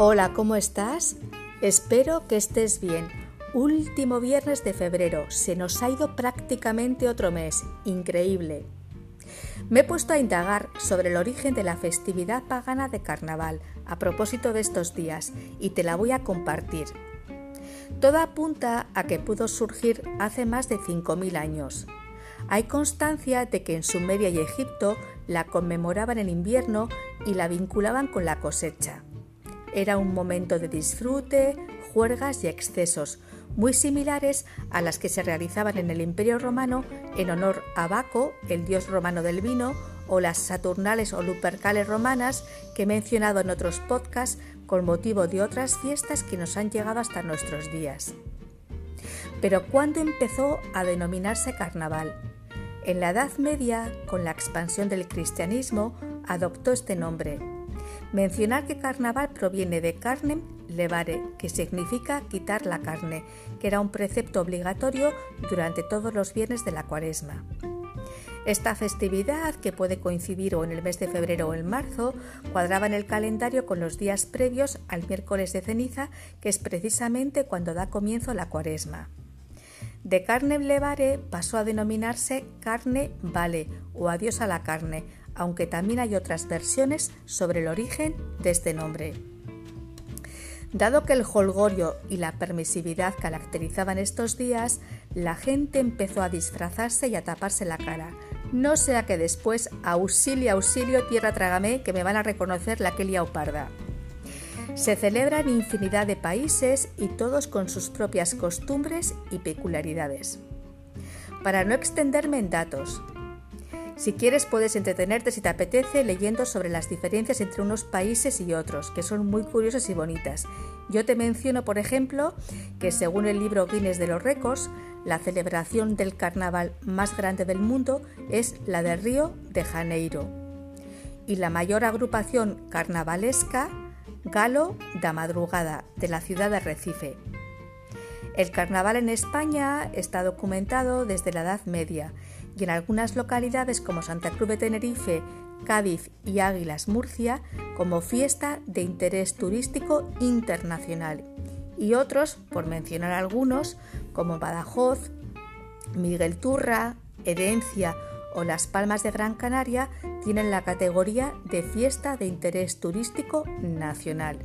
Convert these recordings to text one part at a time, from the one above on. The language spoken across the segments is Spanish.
Hola, ¿cómo estás? Espero que estés bien. Último viernes de febrero, se nos ha ido prácticamente otro mes, increíble. Me he puesto a indagar sobre el origen de la festividad pagana de carnaval a propósito de estos días y te la voy a compartir. Todo apunta a que pudo surgir hace más de 5.000 años. Hay constancia de que en Sumeria y Egipto la conmemoraban en invierno y la vinculaban con la cosecha. Era un momento de disfrute, juergas y excesos, muy similares a las que se realizaban en el Imperio Romano en honor a Baco, el dios romano del vino, o las Saturnales o Lupercales romanas que he mencionado en otros podcasts con motivo de otras fiestas que nos han llegado hasta nuestros días. Pero ¿cuándo empezó a denominarse carnaval? En la Edad Media, con la expansión del cristianismo, adoptó este nombre. Mencionar que carnaval proviene de carnem levare, que significa quitar la carne, que era un precepto obligatorio durante todos los viernes de la cuaresma. Esta festividad, que puede coincidir o en el mes de febrero o en marzo, cuadraba en el calendario con los días previos al miércoles de ceniza, que es precisamente cuando da comienzo la cuaresma. De carne levare pasó a denominarse carne vale o adiós a la carne, aunque también hay otras versiones sobre el origen de este nombre. Dado que el holgorio y la permisividad caracterizaban estos días, la gente empezó a disfrazarse y a taparse la cara. No sea que después, auxilio, auxilio, tierra trágame, que me van a reconocer la Kelia Parda. Se celebra en infinidad de países y todos con sus propias costumbres y peculiaridades. Para no extenderme en datos, si quieres puedes entretenerte si te apetece leyendo sobre las diferencias entre unos países y otros, que son muy curiosas y bonitas. Yo te menciono, por ejemplo, que según el libro Guinness de los Récords, la celebración del carnaval más grande del mundo es la de Río de Janeiro. Y la mayor agrupación carnavalesca, Galo da Madrugada, de la ciudad de Recife. El carnaval en España está documentado desde la Edad Media y en algunas localidades como Santa Cruz de Tenerife, Cádiz y Águilas Murcia como fiesta de interés turístico internacional y otros, por mencionar algunos, como Badajoz, Miguel Turra, Herencia o Las Palmas de Gran Canaria, tienen la categoría de fiesta de interés turístico nacional.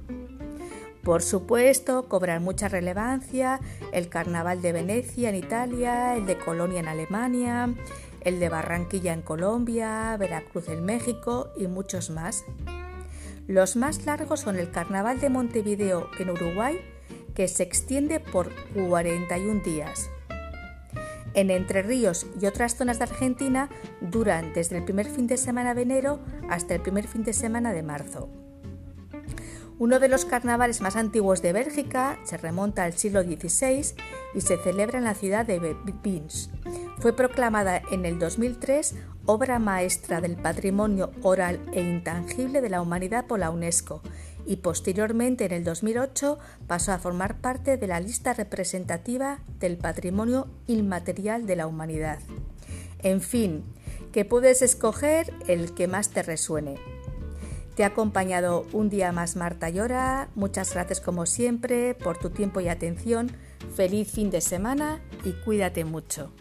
Por supuesto, cobran mucha relevancia el Carnaval de Venecia en Italia, el de Colonia en Alemania, el de Barranquilla en Colombia, Veracruz en México y muchos más. Los más largos son el Carnaval de Montevideo en Uruguay, que se extiende por 41 días. En Entre Ríos y otras zonas de Argentina duran desde el primer fin de semana de enero hasta el primer fin de semana de marzo. Uno de los carnavales más antiguos de Bélgica se remonta al siglo XVI y se celebra en la ciudad de Vins. Fue proclamada en el 2003 obra maestra del patrimonio oral e intangible de la humanidad por la UNESCO y posteriormente en el 2008 pasó a formar parte de la lista representativa del patrimonio inmaterial de la humanidad. En fin, que puedes escoger el que más te resuene. Te ha acompañado un día más Marta Llora. Muchas gracias como siempre por tu tiempo y atención. Feliz fin de semana y cuídate mucho.